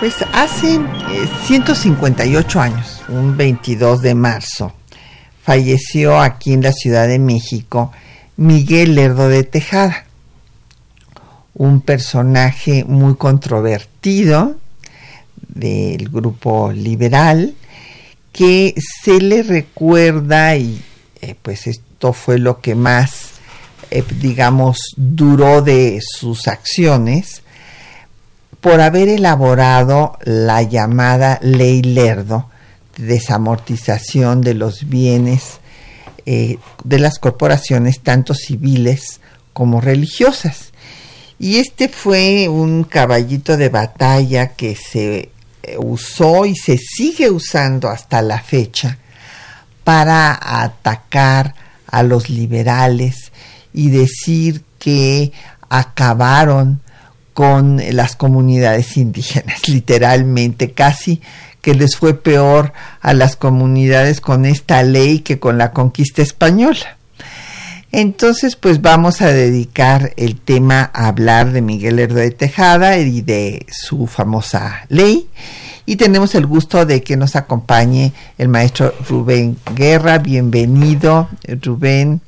Pues hace 158 años, un 22 de marzo, falleció aquí en la Ciudad de México Miguel Lerdo de Tejada, un personaje muy controvertido del grupo liberal que se le recuerda y eh, pues esto fue lo que más eh, digamos duró de sus acciones por haber elaborado la llamada ley Lerdo desamortización de los bienes eh, de las corporaciones tanto civiles como religiosas. Y este fue un caballito de batalla que se eh, usó y se sigue usando hasta la fecha para atacar a los liberales y decir que acabaron con las comunidades indígenas, literalmente, casi que les fue peor a las comunidades con esta ley que con la conquista española. Entonces, pues vamos a dedicar el tema a hablar de Miguel Lerdo de Tejada y de su famosa ley. Y tenemos el gusto de que nos acompañe el maestro Rubén Guerra. Bienvenido, Rubén.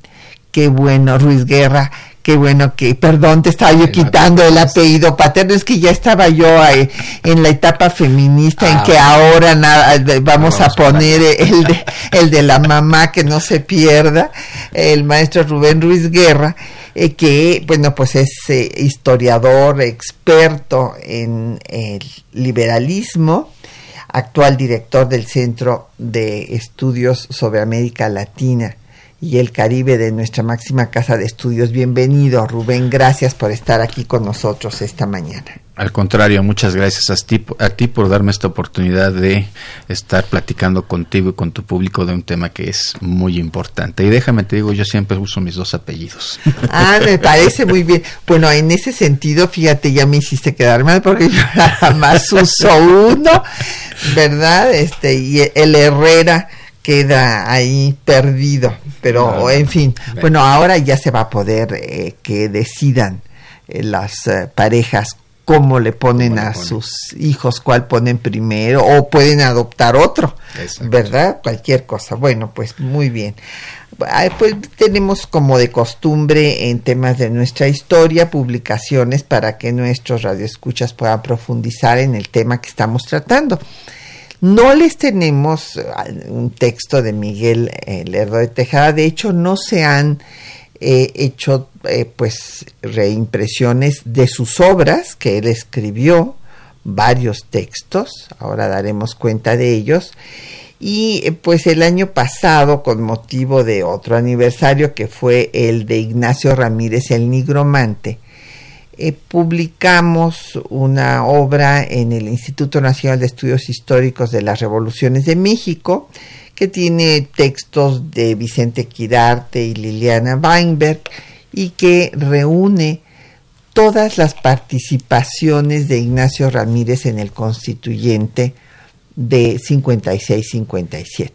Qué bueno, Ruiz Guerra. Qué bueno que, perdón, te estaba yo quitando el apellido paterno, es que ya estaba yo en la etapa feminista en ah, que ahora nada, vamos, a poner el de, el de la mamá que no se pierda, el maestro Rubén Ruiz Guerra, eh, que, bueno, pues es eh, historiador, experto en el liberalismo, actual director del Centro de Estudios sobre América Latina y el Caribe de nuestra máxima casa de estudios. Bienvenido, Rubén. Gracias por estar aquí con nosotros esta mañana. Al contrario, muchas gracias a ti, a ti por darme esta oportunidad de estar platicando contigo y con tu público de un tema que es muy importante. Y déjame te digo, yo siempre uso mis dos apellidos. Ah, me parece muy bien. Bueno, en ese sentido, fíjate, ya me hiciste quedar mal porque yo nada más uso uno, ¿verdad? Este, y el Herrera queda ahí perdido. Pero, en fin, bueno, ahora ya se va a poder eh, que decidan eh, las eh, parejas cómo le ponen a sus hijos, cuál ponen primero, o pueden adoptar otro, ¿verdad? Cualquier cosa. Bueno, pues muy bien. Pues tenemos como de costumbre en temas de nuestra historia publicaciones para que nuestros radioescuchas puedan profundizar en el tema que estamos tratando. No les tenemos eh, un texto de Miguel eh, Lerdo de Tejada, de hecho no se han eh, hecho pues reimpresiones de sus obras que él escribió, varios textos, ahora daremos cuenta de ellos. Y pues el año pasado, con motivo de otro aniversario que fue el de Ignacio Ramírez el Nigromante, eh, publicamos una obra en el Instituto Nacional de Estudios Históricos de las Revoluciones de México, que tiene textos de Vicente Quirarte y Liliana Weinberg y que reúne todas las participaciones de Ignacio Ramírez en el constituyente de 56-57.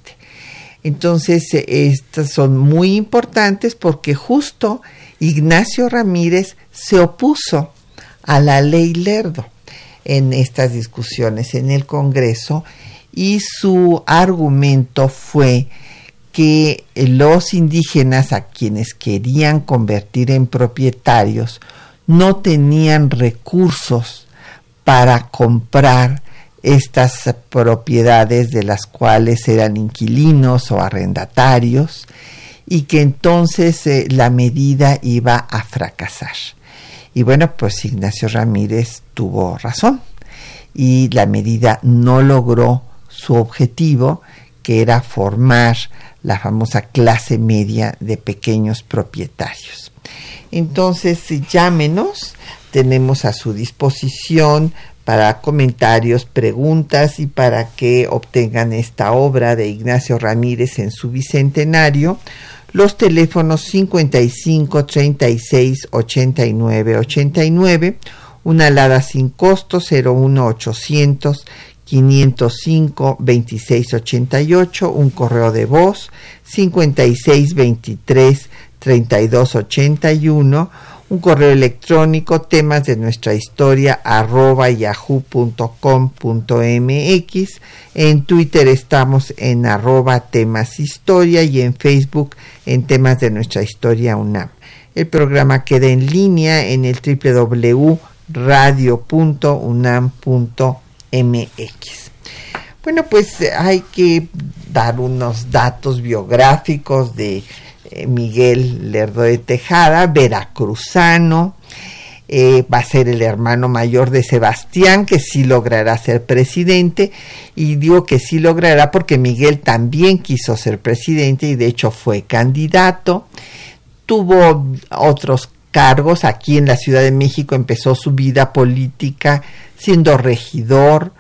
Entonces, estas son muy importantes porque justo Ignacio Ramírez se opuso a la ley Lerdo en estas discusiones en el Congreso y su argumento fue que los indígenas a quienes querían convertir en propietarios no tenían recursos para comprar estas propiedades de las cuales eran inquilinos o arrendatarios y que entonces eh, la medida iba a fracasar. Y bueno, pues Ignacio Ramírez tuvo razón y la medida no logró su objetivo, que era formar la famosa clase media de pequeños propietarios. Entonces, llámenos, tenemos a su disposición para comentarios, preguntas y para que obtengan esta obra de Ignacio Ramírez en su bicentenario. Los teléfonos 55 36 89 89, una alada sin costo 01 800 505 2688, un correo de voz 5623 3281, un correo electrónico temas de nuestra historia arroba yahoo.com.mx, en Twitter estamos en arroba temas historia y en Facebook en temas de nuestra historia UNAM. El programa queda en línea en el www.radio.unam.mx MX. Bueno, pues eh, hay que dar unos datos biográficos de Miguel Lerdo de Tejada, veracruzano, eh, va a ser el hermano mayor de Sebastián, que sí logrará ser presidente, y digo que sí logrará porque Miguel también quiso ser presidente y de hecho fue candidato, tuvo otros cargos, aquí en la Ciudad de México empezó su vida política siendo regidor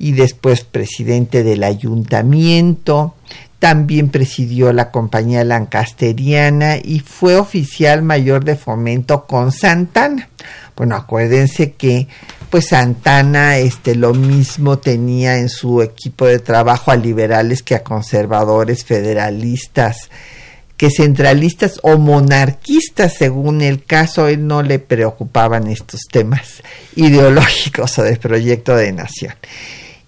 y después presidente del ayuntamiento. También presidió la compañía lancasteriana y fue oficial mayor de fomento con Santana. Bueno, acuérdense que pues Santana este lo mismo tenía en su equipo de trabajo a liberales que a conservadores, federalistas, que centralistas o monarquistas, según el caso, él no le preocupaban estos temas ideológicos o del proyecto de nación.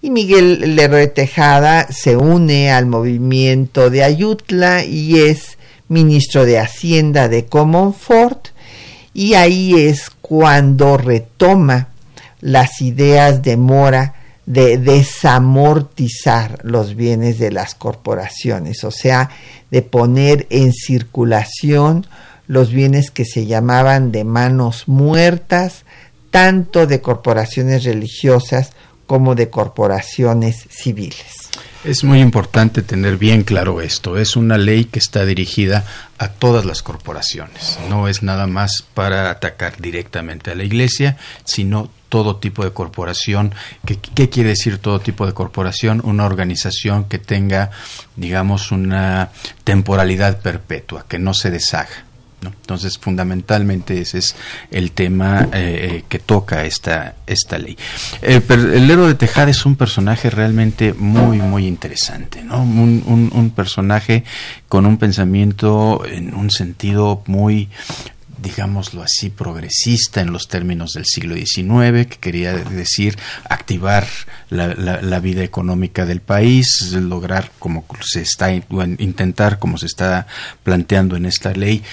Y Miguel Leroy Tejada se une al movimiento de Ayutla y es ministro de Hacienda de Comonfort. Y ahí es cuando retoma las ideas de Mora de desamortizar los bienes de las corporaciones, o sea, de poner en circulación los bienes que se llamaban de manos muertas, tanto de corporaciones religiosas como de corporaciones civiles. Es muy importante tener bien claro esto. Es una ley que está dirigida a todas las corporaciones. No es nada más para atacar directamente a la iglesia, sino todo tipo de corporación. ¿Qué, ¿Qué, quiere decir todo tipo de corporación? Una organización que tenga, digamos, una temporalidad perpetua, que no se deshaga. Entonces, fundamentalmente ese es el tema eh, eh, que toca esta, esta ley. El, el, héroe de Tejada es un personaje realmente muy, muy interesante, ¿no? Un, un, personaje con un pensamiento en un sentido muy digámoslo así, progresista en los términos del siglo XIX, que quería decir activar la, la, la, vida económica del país, lograr como se está, intentar como se está planteando en esta ley,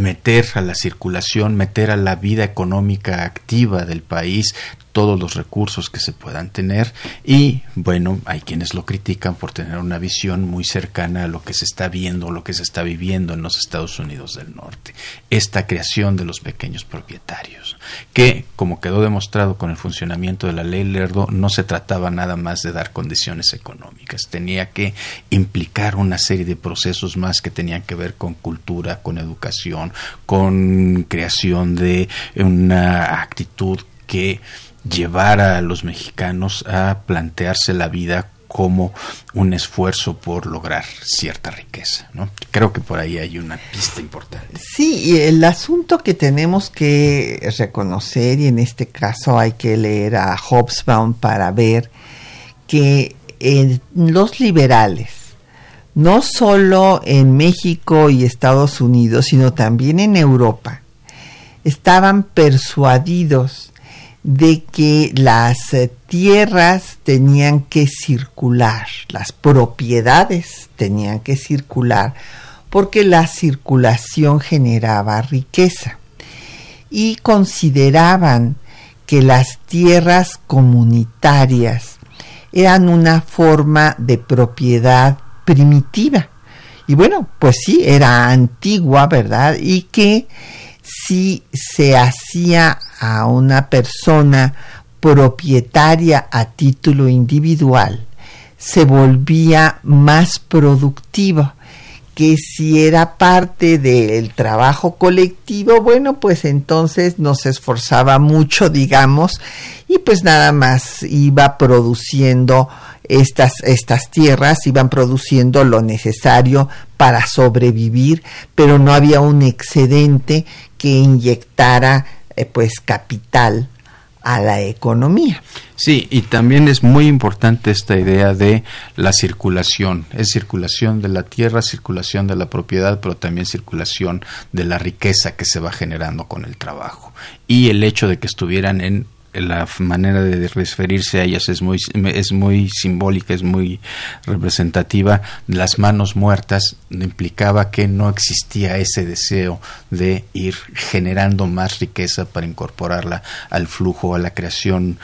meter a la circulación, meter a la vida económica activa del país todos los recursos que se puedan tener y bueno, hay quienes lo critican por tener una visión muy cercana a lo que se está viendo, lo que se está viviendo en los Estados Unidos del Norte. Esta creación de los pequeños propietarios, que como quedó demostrado con el funcionamiento de la ley Lerdo, no se trataba nada más de dar condiciones económicas, tenía que implicar una serie de procesos más que tenían que ver con cultura, con educación, con creación de una actitud que llevara a los mexicanos a plantearse la vida como un esfuerzo por lograr cierta riqueza. ¿no? Creo que por ahí hay una pista importante. Sí, y el asunto que tenemos que reconocer, y en este caso hay que leer a Hobsbawm para ver que en los liberales, no solo en México y Estados Unidos, sino también en Europa, estaban persuadidos de que las eh, tierras tenían que circular, las propiedades tenían que circular, porque la circulación generaba riqueza. Y consideraban que las tierras comunitarias eran una forma de propiedad primitiva. Y bueno, pues sí, era antigua, ¿verdad? Y que si se hacía a una persona propietaria a título individual, se volvía más productivo que si era parte del trabajo colectivo, bueno, pues entonces no se esforzaba mucho, digamos, y pues nada más iba produciendo estas, estas tierras, iban produciendo lo necesario para sobrevivir, pero no había un excedente que inyectara eh, pues capital a la economía. Sí, y también es muy importante esta idea de la circulación. Es circulación de la tierra, circulación de la propiedad, pero también circulación de la riqueza que se va generando con el trabajo. Y el hecho de que estuvieran en la manera de referirse a ellas es muy, es muy simbólica, es muy representativa. Las manos muertas implicaba que no existía ese deseo de ir generando más riqueza para incorporarla al flujo, a la creación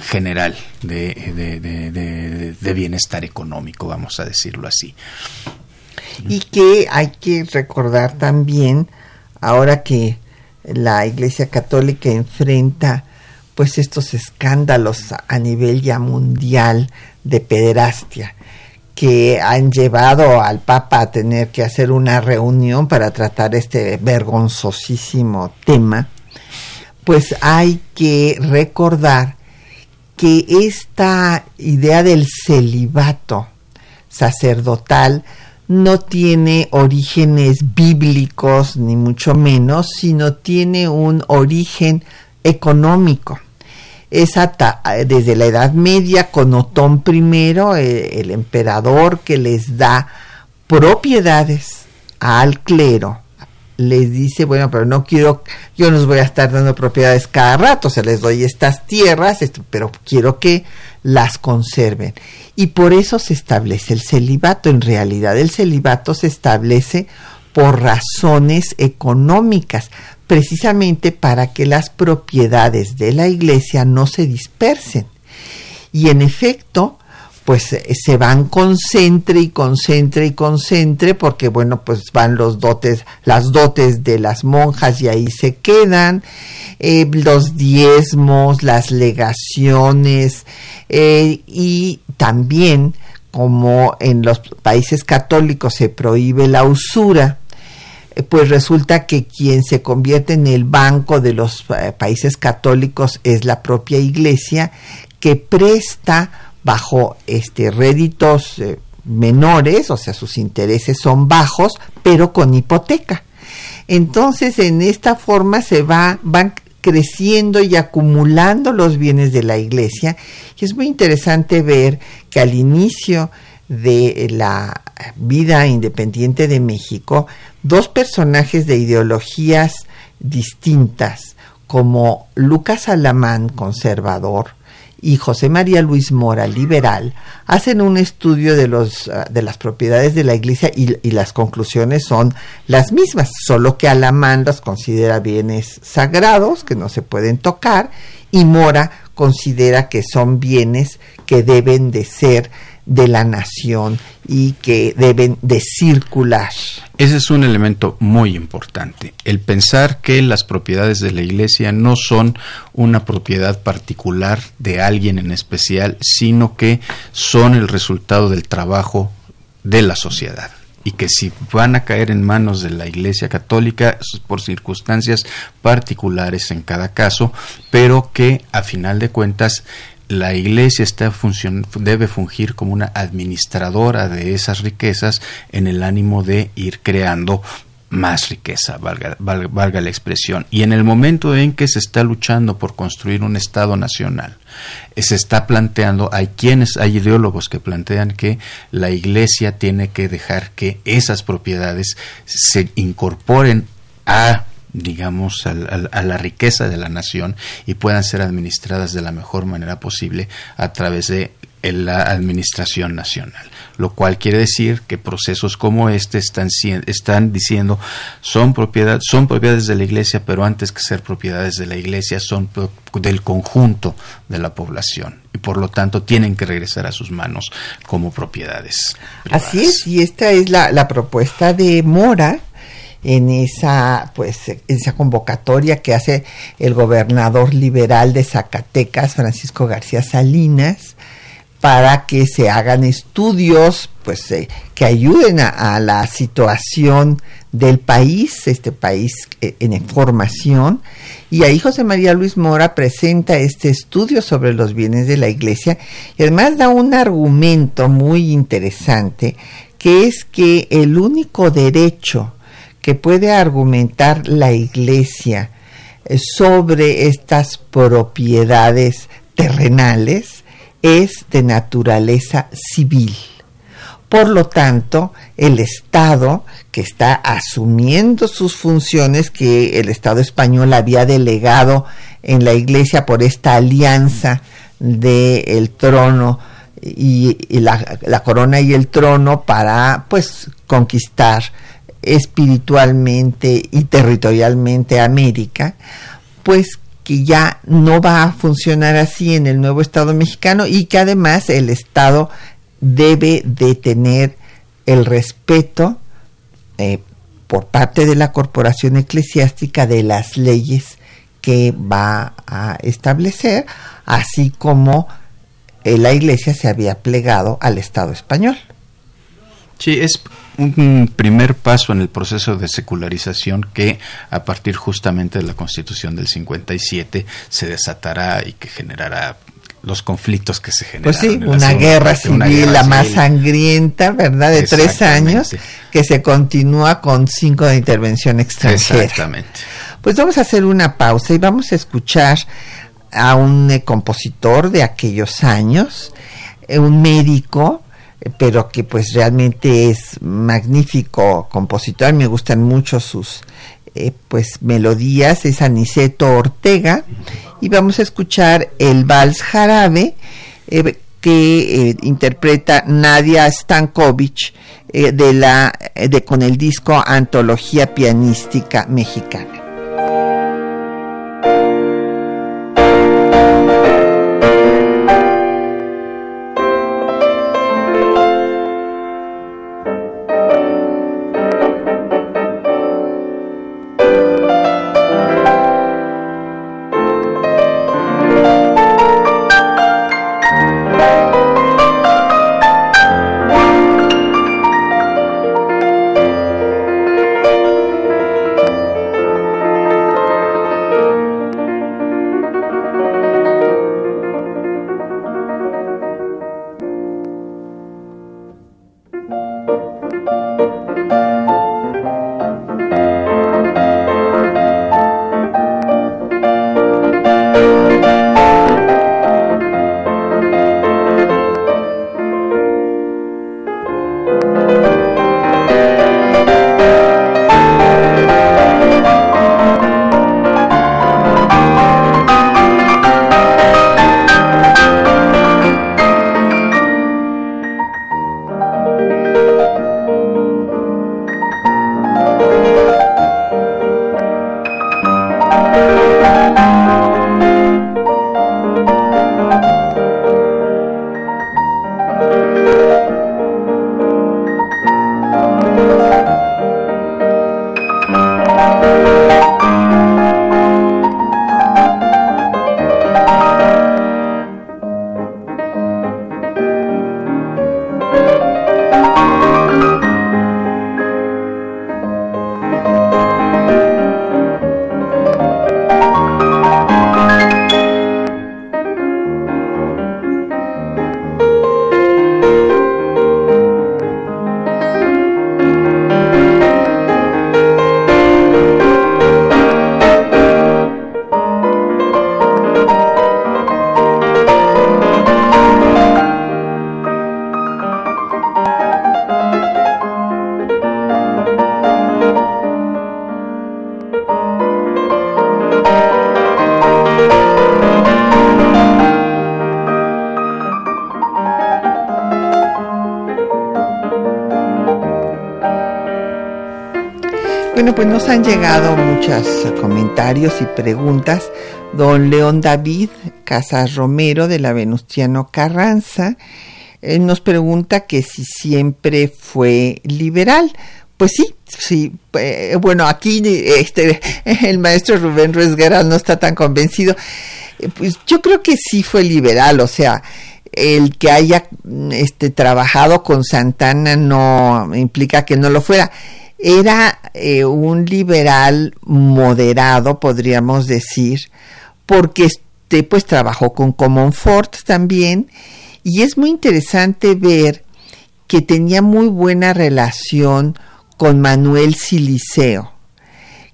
general de, de bienestar económico, vamos a decirlo así. Y que hay que recordar también, ahora que la Iglesia Católica enfrenta pues estos escándalos a nivel ya mundial de pederastia que han llevado al Papa a tener que hacer una reunión para tratar este vergonzosísimo tema, pues hay que recordar que esta idea del celibato sacerdotal no tiene orígenes bíblicos, ni mucho menos, sino tiene un origen económico es desde la Edad Media con Otón I, eh, el emperador que les da propiedades al clero. Les dice, bueno, pero no quiero, yo no os voy a estar dando propiedades cada rato, se les doy estas tierras, pero quiero que las conserven. Y por eso se establece el celibato. En realidad el celibato se establece por razones económicas, precisamente para que las propiedades de la iglesia no se dispersen. Y en efecto, pues eh, se van concentre y concentre y concentre porque bueno pues van los dotes las dotes de las monjas y ahí se quedan eh, los diezmos las legaciones eh, y también como en los países católicos se prohíbe la usura pues resulta que quien se convierte en el banco de los eh, países católicos es la propia iglesia que presta bajo este réditos eh, menores, o sea, sus intereses son bajos, pero con hipoteca. Entonces, en esta forma se va van creciendo y acumulando los bienes de la iglesia y es muy interesante ver que al inicio de la vida independiente de México, dos personajes de ideologías distintas, como Lucas Alamán, conservador, y José María Luis Mora, liberal, hacen un estudio de, los, ah, de las propiedades de la iglesia y, y, las conclusiones son las mismas, solo que Alamán las considera bienes sagrados que no se pueden tocar y Mora considera que son bienes que deben de ser de la nación y que deben de circular. Ese es un elemento muy importante, el pensar que las propiedades de la iglesia no son una propiedad particular de alguien en especial, sino que son el resultado del trabajo de la sociedad y que si van a caer en manos de la Iglesia Católica por circunstancias particulares en cada caso, pero que a final de cuentas la iglesia está debe fungir como una administradora de esas riquezas en el ánimo de ir creando más riqueza, valga, valga, la expresión. Y en el momento en que se está luchando por construir un Estado nacional, eh, se está planteando, hay quienes, hay ideólogos que plantean que la Iglesia tiene que dejar que esas propiedades se incorporen a digamos, a, la riqueza de la nación y puedan ser administradas de la mejor manera posible a través de la administración nacional, lo cual quiere decir que procesos como este están, están diciendo son, propiedad, son propiedades de la iglesia, pero antes que ser propiedades de la iglesia son del conjunto de la población y por lo tanto tienen que regresar a sus manos como propiedades. Así es, y esta es la, la propuesta de Mora, en esa pues esa convocatoria que hace el gobernador liberal de Zacatecas Francisco García Salinas para que se hagan estudios pues eh, que ayuden a, la situación del país, este país eh, en formación. Y ahí José María Luis Mora presenta este estudio sobre los bienes de la iglesia y además da un argumento muy interesante que es que el único derecho que puede argumentar la iglesia eh, sobre estas propiedades terrenales es de naturaleza civil. Por lo tanto, el Estado, que está asumiendo sus funciones que el Estado español había delegado en la Iglesia por esta alianza del trono y, la, la, corona y el trono para pues conquistar espiritualmente y territorialmente América, pues que ya no va a funcionar así en el nuevo Estado mexicano y que además el Estado debe de tener el respeto eh, por parte de la corporación eclesiástica de las leyes que va a establecer, así como eh, la Iglesia se había plegado al Estado español. Sí, es un primer paso en el proceso de secularización que a partir justamente de la Constitución del 57 se desatará y que generará los conflictos que se generan. Pues sí, una guerra civil, la más sangrienta, ¿verdad? De tres años, que se continúa con cinco de intervención extranjera. Exactamente. Pues vamos a hacer una pausa y vamos a escuchar a un eh, compositor de aquellos años, eh, un médico, pero que pues realmente es magnífico compositor, me gustan mucho sus eh, pues melodías, es Aniceto Ortega. Y vamos a escuchar el vals jarabe eh, que eh, interpreta Nadia Stankovic de la de con el disco Antología pianística mexicana. Pues nos han llegado muchos comentarios y preguntas. Don León David Casas Romero de la Venustiano Carranza nos pregunta que si siempre fue liberal. Pues sí, sí. Eh, bueno, aquí este, el maestro Rubén Ruiz no está tan convencido. Eh, pues yo creo que sí fue liberal, o sea, el que haya este, trabajado con Santana no implica que no lo fuera. Era eh, un liberal moderado, podríamos decir, porque este, pues trabajó con Comonfort también, y es muy interesante ver que tenía muy buena relación con Manuel Siliceo,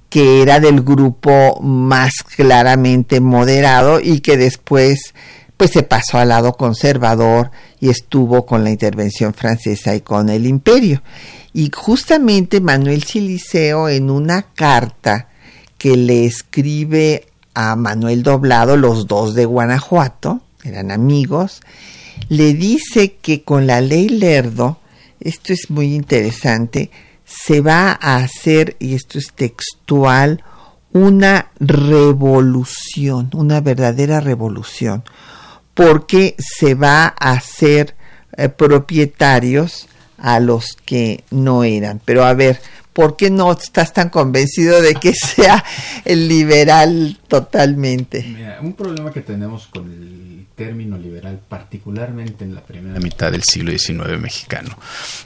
que era del grupo más claramente moderado y que después pues se pasó al lado conservador y estuvo con la intervención francesa y con el imperio. Y justamente Manuel Siliceo en una carta que le escribe a Manuel Doblado, los dos de Guanajuato, eran amigos, le dice que con la ley Lerdo, esto es muy interesante, se va a hacer, y esto es textual, una revolución, una verdadera revolución, porque se va a hacer eh, propietarios a los que no eran. Pero a ver, ¿por qué no estás tan convencido de que sea el liberal totalmente? Mira, un problema que tenemos con el término liberal, particularmente en la primera mitad del siglo XIX mexicano,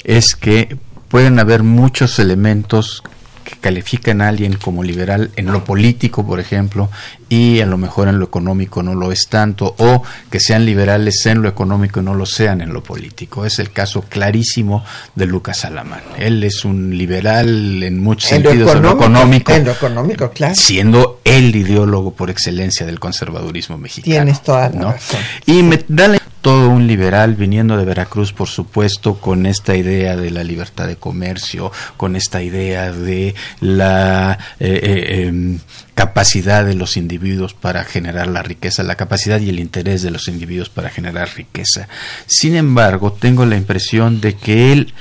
es que pueden haber muchos elementos que califican a alguien como liberal en lo político, por ejemplo, y a lo mejor en lo económico no lo es tanto, o que sean liberales en lo económico y no lo sean en lo político. Es el caso clarísimo de Lucas Alamán. Él es un liberal en muchos sentidos en lo económico, en lo económico claro. siendo el ideólogo por excelencia del conservadurismo mexicano. Tienes toda la razón. Y me da la todo un liberal viniendo de Veracruz, por supuesto, con esta idea de la libertad de comercio, con esta idea de la eh, eh, em, capacidad de los individuos para generar la riqueza, la capacidad y el interés de los individuos para generar riqueza. Sin embargo, tengo la impresión de que él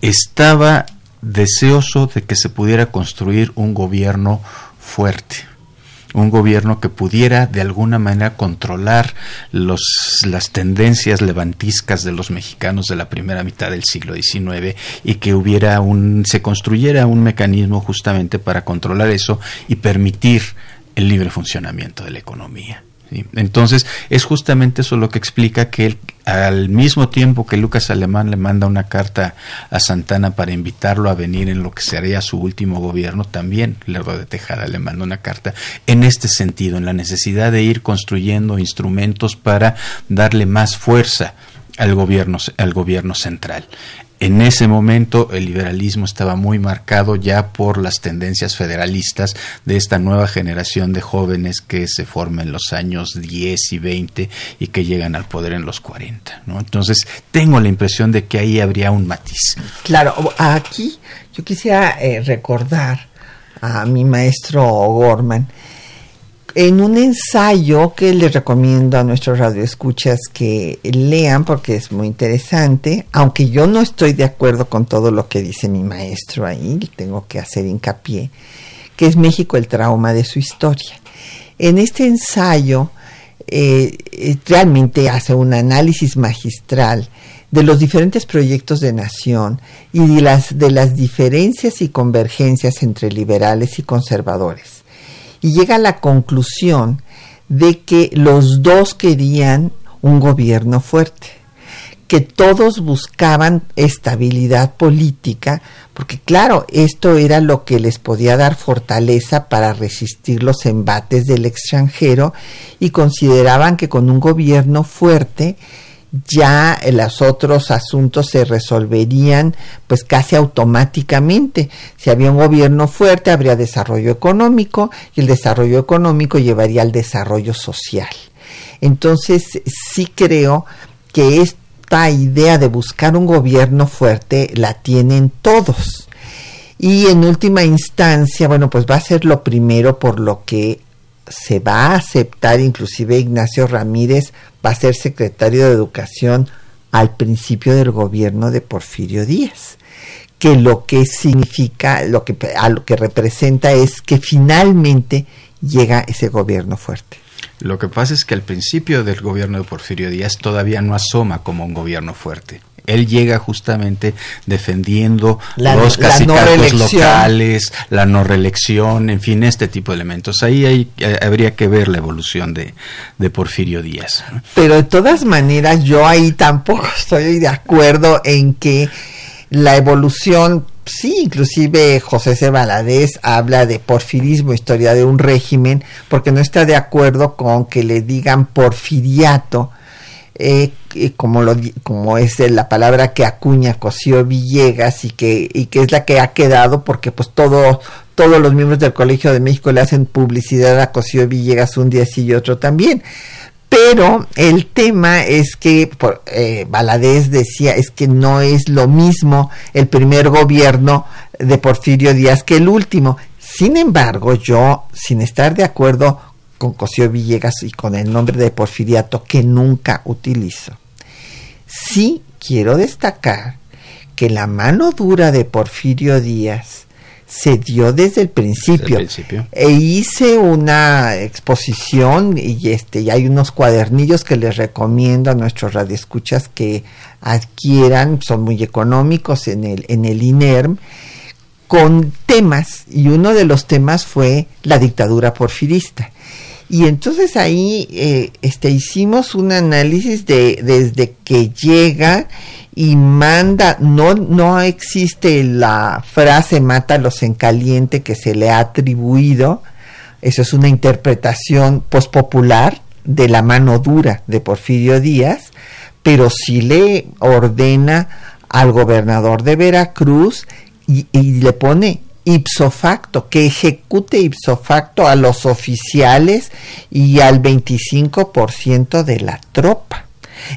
estaba deseoso de que se pudiera construir un gobierno fuerte un gobierno que pudiera de alguna manera controlar los, las tendencias levantiscas de los mexicanos de la primera mitad del siglo XIX y que hubiera un, se construyera un mecanismo justamente para controlar eso y permitir el libre funcionamiento de la economía. Entonces, es justamente eso lo que explica que él, al mismo tiempo que Lucas Alemán le manda una carta a Santana para invitarlo a venir en lo que sería su último gobierno, también Lerdo de Tejada le manda una carta en este sentido, en la necesidad de ir construyendo instrumentos para darle más fuerza al gobierno, al gobierno central. En ese momento el liberalismo estaba muy marcado ya por las tendencias federalistas de esta nueva generación de jóvenes que se forma en los años 10 y 20 y que llegan al poder en los 40. ¿no? Entonces tengo la impresión de que ahí habría un matiz. Claro, aquí yo quisiera eh, recordar a mi maestro Gorman en un ensayo que les recomiendo a nuestros radioescuchas que lean porque es muy interesante, aunque yo no estoy de acuerdo con todo lo que dice mi maestro ahí, tengo que hacer hincapié, que es México el trauma de su historia. En este ensayo eh, eh, realmente hace un análisis magistral de los diferentes proyectos de nación y de las, de las diferencias y convergencias entre liberales y conservadores y llega a la conclusión de que los dos querían un gobierno fuerte, que todos buscaban estabilidad política, porque claro, esto era lo que les podía dar fortaleza para resistir los embates del extranjero y consideraban que con un gobierno fuerte ya los otros asuntos se resolverían pues casi automáticamente. Si había un gobierno fuerte, habría desarrollo económico y el desarrollo económico llevaría al desarrollo social. Entonces, sí creo que esta idea de buscar un gobierno fuerte la tienen todos. Y en última instancia, bueno, pues va a ser lo primero por lo que se va a aceptar, inclusive Ignacio Ramírez va a ser secretario de Educación al principio del gobierno de Porfirio Díaz, que lo que significa, lo que, a lo que representa es que finalmente llega ese gobierno fuerte. Lo que pasa es que al principio del gobierno de Porfirio Díaz todavía no asoma como un gobierno fuerte Él llega justamente defendiendo La los cacicatos no locales, la no reelección, en fin, este tipo de elementos. Ahí hay, eh, habría que ver la evolución de, de Porfirio Díaz. Pero de todas maneras, yo ahí tampoco estoy de acuerdo en que la evolución, sí, inclusive José C. Valadez habla de porfirismo, historia de un régimen, porque no está de acuerdo con que le digan porfiriato, eh, y como, lo, como es la palabra que acuña Cosío Villegas y que, y que es la que ha quedado porque pues todo, todos los miembros del Colegio de México le hacen publicidad a Cosío Villegas un día sí y otro también. Pero el tema es que por, eh, decía es que no es lo mismo el primer gobierno de Porfirio Díaz que el último. Sin embargo, yo, sin estar de acuerdo con Cosío Villegas y con el nombre de Porfiriato que nunca utilizo, sí quiero destacar que la mano dura de Porfirio Díaz se dio desde el principio. Desde el principio. E hice una exposición y este y hay unos cuadernillos que les recomiendo a nuestros radioescuchas que adquieran, son muy económicos en el en el INERM con temas y uno de los temas fue la dictadura porfirista. Y entonces ahí eh, este, hicimos un análisis de desde que llega y manda, no, no existe la frase mátalos en caliente que se le ha atribuido, eso es una interpretación pospopular de la mano dura de Porfirio Díaz, pero sí le ordena al gobernador de Veracruz y, y le pone ipso facto, que ejecute ipso facto a los oficiales y al 25% de la tropa.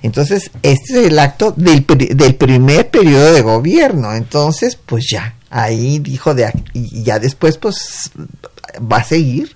Entonces, este es el acto del, del primer periodo de gobierno. Entonces, pues ya, ahí dijo de y ya después, pues va a seguir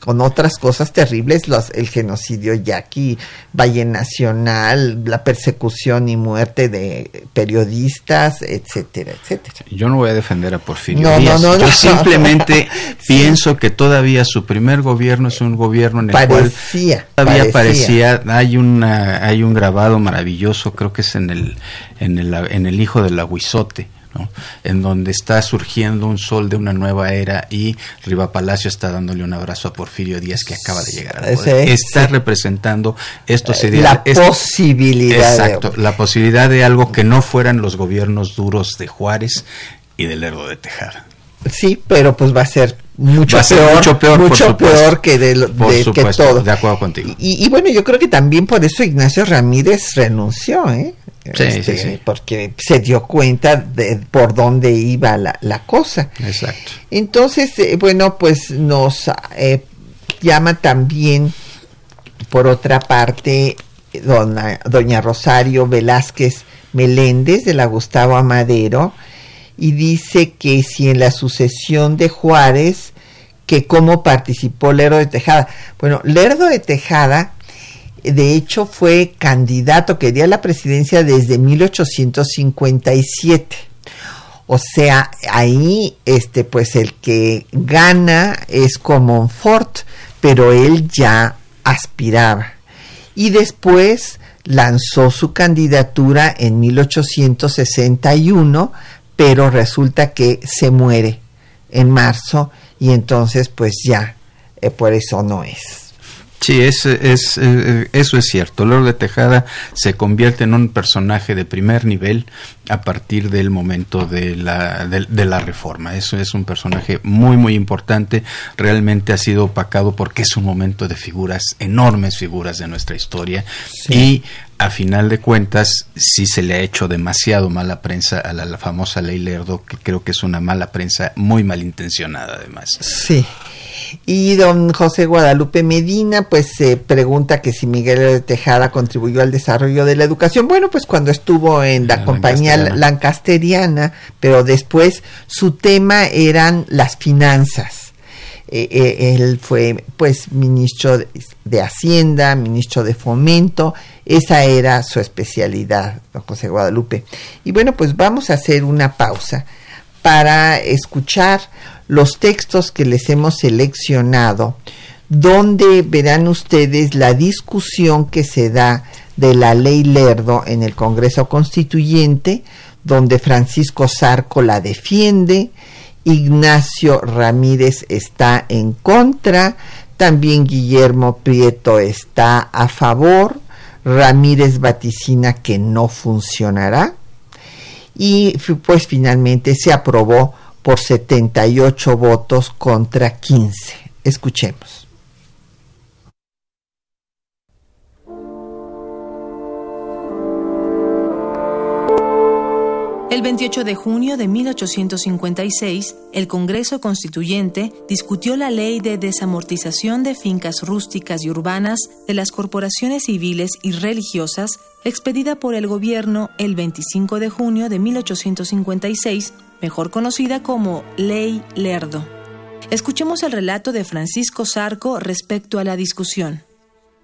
con otras cosas terribles, los, el genocidio yaqui, Valle Nacional, la persecución y muerte de periodistas, etcétera, etcétera. Yo no voy a defender a Porfirio No, no, Díaz. no, Yo no. simplemente Sí. pienso que todavía su primer gobierno es un gobierno en el cual Parecía, todavía parecía, hay una hay un grabado maravilloso, creo que es en el en el en el hijo del aguizote. ¿No? en donde está surgiendo un sol de una nueva era y Riva Palacio está dándole un abrazo a Porfirio Díaz que acaba de llegar al poder. Sí, está sí. representando estos la ideales, est- posibilidad de- Exacto, la posibilidad de algo que no fueran los gobiernos duros de Juárez y del Lerdo de Tejada. Sí, pero pues va a ser mucho Va a ser peor, mucho peor, mucho que de, lo- Por de- que todo. de acuerdo contigo. Y, y bueno, yo creo que también por eso Ignacio Ramírez renunció, ¿eh? Sí, sí, sí. Porque se dio cuenta de por dónde iba la, la cosa. Exacto. Entonces, eh, bueno, pues nos eh, llama también, por otra parte, dona- doña Rosario Velázquez Meléndez de la Gustavo Amadero y dice que si en la sucesión de Juárez, que cómo participó Lerdo de Tejada. Bueno, Lerdo de Tejada, de hecho, fue candidato, quería la presidencia desde 1857. O sea, ahí, este, pues el que gana es Comonfort, pero él ya aspiraba. Y después lanzó su candidatura en 1861, pero resulta que se muere en marzo y entonces pues ya, eh, por eso no es. Sí, es, es, eh, eso es cierto. Lord de Tejada se convierte en un personaje de primer nivel a partir del momento de la, de, de la reforma. Eso es un personaje muy, muy importante. Realmente ha sido opacado porque es un momento de figuras, enormes figuras de nuestra historia. Y a final de cuentas, sí se le ha hecho demasiado mala prensa a la, la famosa ley Lerdo, que creo que es una mala prensa muy malintencionada además. Sí. Y don José Guadalupe Medina, pues se pregunta que si Miguel de Tejada contribuyó al desarrollo de la educación. Bueno, pues cuando estuvo en la, La compañía Lancasteriana. lancasteriana, pero después su tema eran las finanzas. Eh, eh, él fue pues ministro de, de Hacienda, ministro de Fomento, esa era su especialidad, don José Guadalupe. Y bueno, pues vamos a hacer una pausa para escuchar los textos que les hemos seleccionado, donde verán ustedes la discusión que se da de la ley Lerdo en el Congreso Constituyente, donde Francisco Zarco la defiende, Ignacio Ramírez está en contra, también Guillermo Prieto está a favor, Ramírez vaticina que no funcionará y pues finalmente se aprobó por 78 votos contra 15. Escuchemos. El 28 de junio de 1856, el Congreso Constituyente discutió la ley de desamortización de fincas rústicas y urbanas de las corporaciones civiles y religiosas, expedida por el gobierno el 25 de junio de 1856, mejor conocida como Ley Lerdo. Escuchemos el relato de Francisco Sarco respecto a la discusión.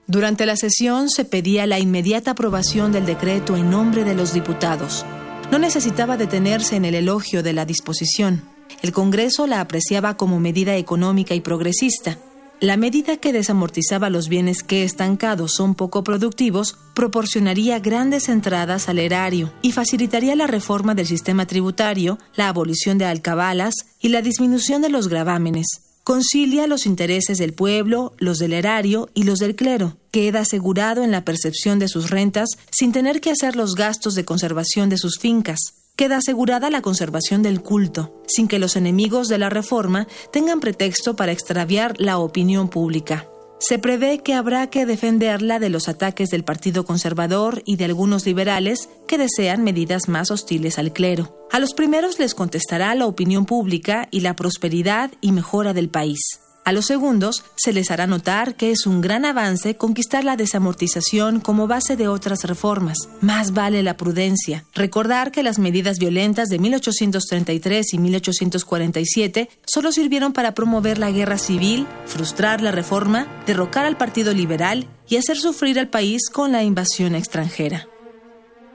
Durante la sesión se pedía la inmediata aprobación del decreto en nombre de los diputados no necesitaba detenerse en el elogio de la disposición. El Congreso la apreciaba como medida económica y progresista. La medida que desamortizaba los bienes que estancados son poco productivos proporcionaría grandes entradas al erario y facilitaría la reforma del sistema tributario, la abolición de alcabalas y la disminución de los gravámenes concilia los intereses del pueblo, los del erario y los del clero. Queda asegurado en la percepción de sus rentas sin tener que hacer los gastos de conservación de sus fincas. Queda asegurada la conservación del culto, sin que los enemigos de la reforma tengan pretexto para extraviar la opinión pública. Se prevé que habrá que defenderla de los ataques del Partido Conservador y de algunos liberales que desean medidas más hostiles al clero. A los primeros les contestará la opinión pública y la prosperidad y mejora del país. A los segundos se les hará notar que es un gran avance conquistar la desamortización como base de otras reformas. Más vale la prudencia. Recordar que las medidas violentas de 1833 y 1847 solo sirvieron para promover la guerra civil, frustrar la reforma, derrocar al Partido Liberal y hacer sufrir al país con la invasión extranjera.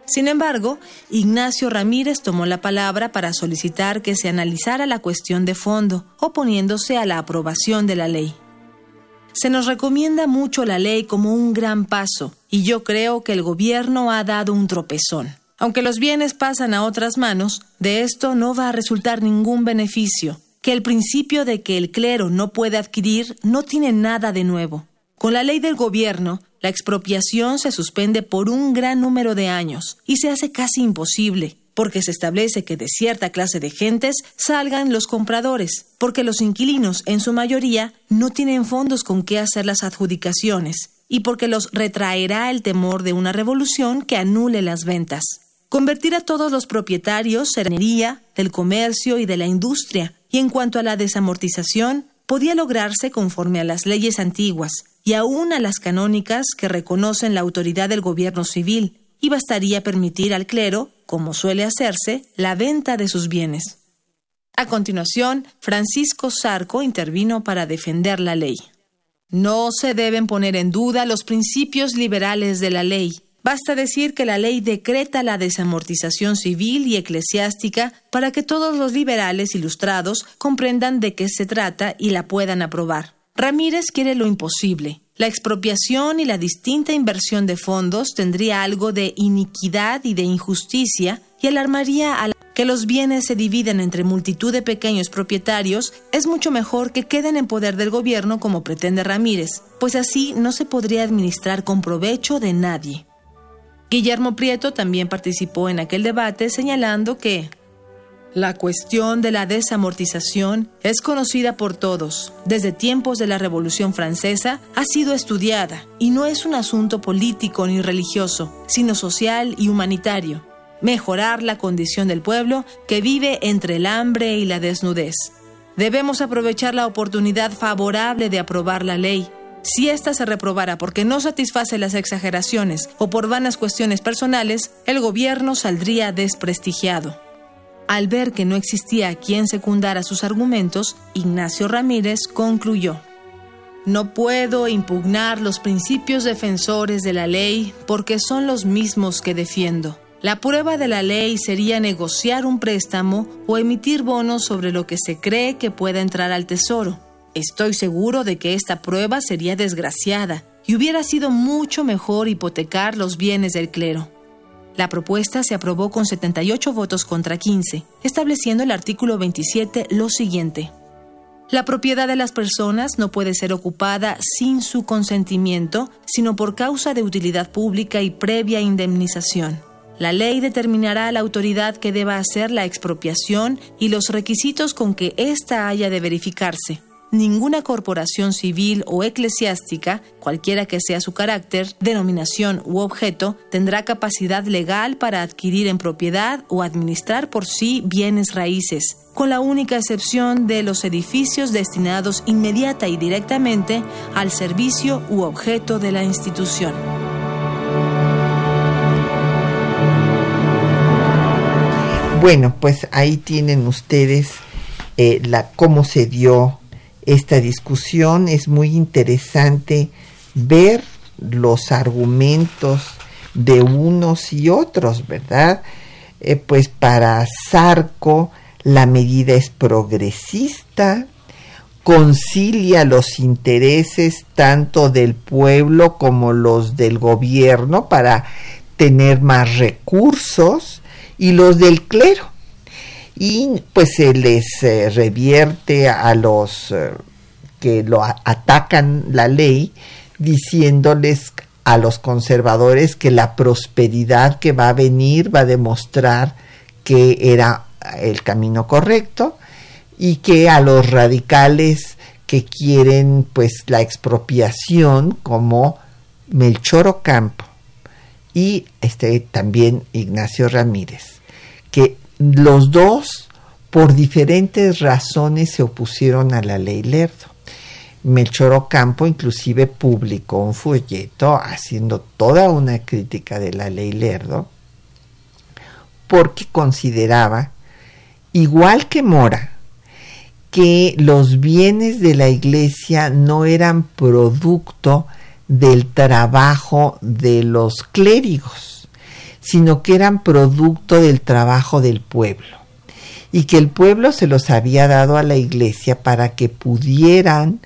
Sin embargo, Ignacio Ramírez tomó la palabra para solicitar que se analizara la cuestión de fondo, oponiéndose a la aprobación de la ley. Se nos recomienda mucho la ley como un gran paso, y yo creo que el gobierno ha dado un tropezón. Aunque los bienes pasan a otras manos, de esto no va a resultar ningún beneficio, que el principio de que el clero no puede adquirir no tiene nada de nuevo. Con la ley del gobierno, la expropiación se suspende por un gran número de años y se hace casi imposible, porque se establece que de cierta clase de gentes salgan los compradores, porque los inquilinos, en su mayoría, no tienen fondos con qué hacer las adjudicaciones, y porque los retraerá el temor de una revolución que anule las ventas. Convertir a todos los propietarios serenería del comercio y de la industria, y en cuanto a la desamortización, podía lograrse conforme a las leyes antiguas, y aún a las canónicas que reconocen la autoridad del gobierno civil, y bastaría permitir al clero, como suele hacerse, la venta de sus bienes. A continuación, Francisco Sarco intervino para defender la ley. No se deben poner en duda los principios liberales de la ley. Basta decir que la ley decreta la desamortización civil y eclesiástica para que todos los liberales ilustrados comprendan de qué se trata y la puedan aprobar. Ramírez quiere lo imposible. La expropiación y la distinta inversión de fondos tendría algo de iniquidad y de injusticia y alarmaría a la que los bienes se dividen entre multitud de pequeños propietarios, es mucho mejor que queden en poder del gobierno como pretende Ramírez, pues así no se podría administrar con provecho de nadie. Guillermo Prieto también participó en aquel debate señalando que la cuestión de la desamortización es conocida por todos. Desde tiempos de la Revolución Francesa ha sido estudiada y no es un asunto político ni religioso, sino social y humanitario. Mejorar la condición del pueblo que vive entre el hambre y la desnudez. Debemos aprovechar la oportunidad favorable de aprobar la ley. Si ésta se reprobara porque no satisface las exageraciones o por vanas cuestiones personales, el gobierno saldría desprestigiado. Al ver que no existía quien secundara sus argumentos, Ignacio Ramírez concluyó, No puedo impugnar los principios defensores de la ley porque son los mismos que defiendo. La prueba de la ley sería negociar un préstamo o emitir bonos sobre lo que se cree que pueda entrar al tesoro. Estoy seguro de que esta prueba sería desgraciada y hubiera sido mucho mejor hipotecar los bienes del clero. La propuesta se aprobó con 78 votos contra 15, estableciendo el artículo 27 lo siguiente. La propiedad de las personas no puede ser ocupada sin su consentimiento, sino por causa de utilidad pública y previa indemnización. La ley determinará la autoridad que deba hacer la expropiación y los requisitos con que ésta haya de verificarse ninguna corporación civil o eclesiástica, cualquiera que sea su carácter, denominación u objeto, tendrá capacidad legal para adquirir en propiedad o administrar por sí bienes raíces, con la única excepción de los edificios destinados inmediata y directamente al servicio u objeto de la institución. Bueno, pues ahí tienen ustedes eh, la, cómo se dio esta discusión. Es muy interesante ver los argumentos de unos y otros, ¿verdad? Eh, pues para Sarco la medida es progresista, concilia los intereses tanto del pueblo como los del gobierno para tener más recursos y los del clero y pues se les eh, revierte a los eh, que lo atacan la ley diciéndoles a los conservadores que la prosperidad que va a venir va a demostrar que era el camino correcto y que a los radicales que quieren pues la expropiación como Melchor Ocampo y este también Ignacio Ramírez que los dos, por diferentes razones, se opusieron a la ley Lerdo. Melchor Ocampo inclusive publicó un folleto haciendo toda una crítica de la ley Lerdo porque consideraba, igual que Mora, que los bienes de la iglesia no eran producto del trabajo de los clérigos, sino que eran producto del trabajo del pueblo y que el pueblo se los había dado a la iglesia para que pudieran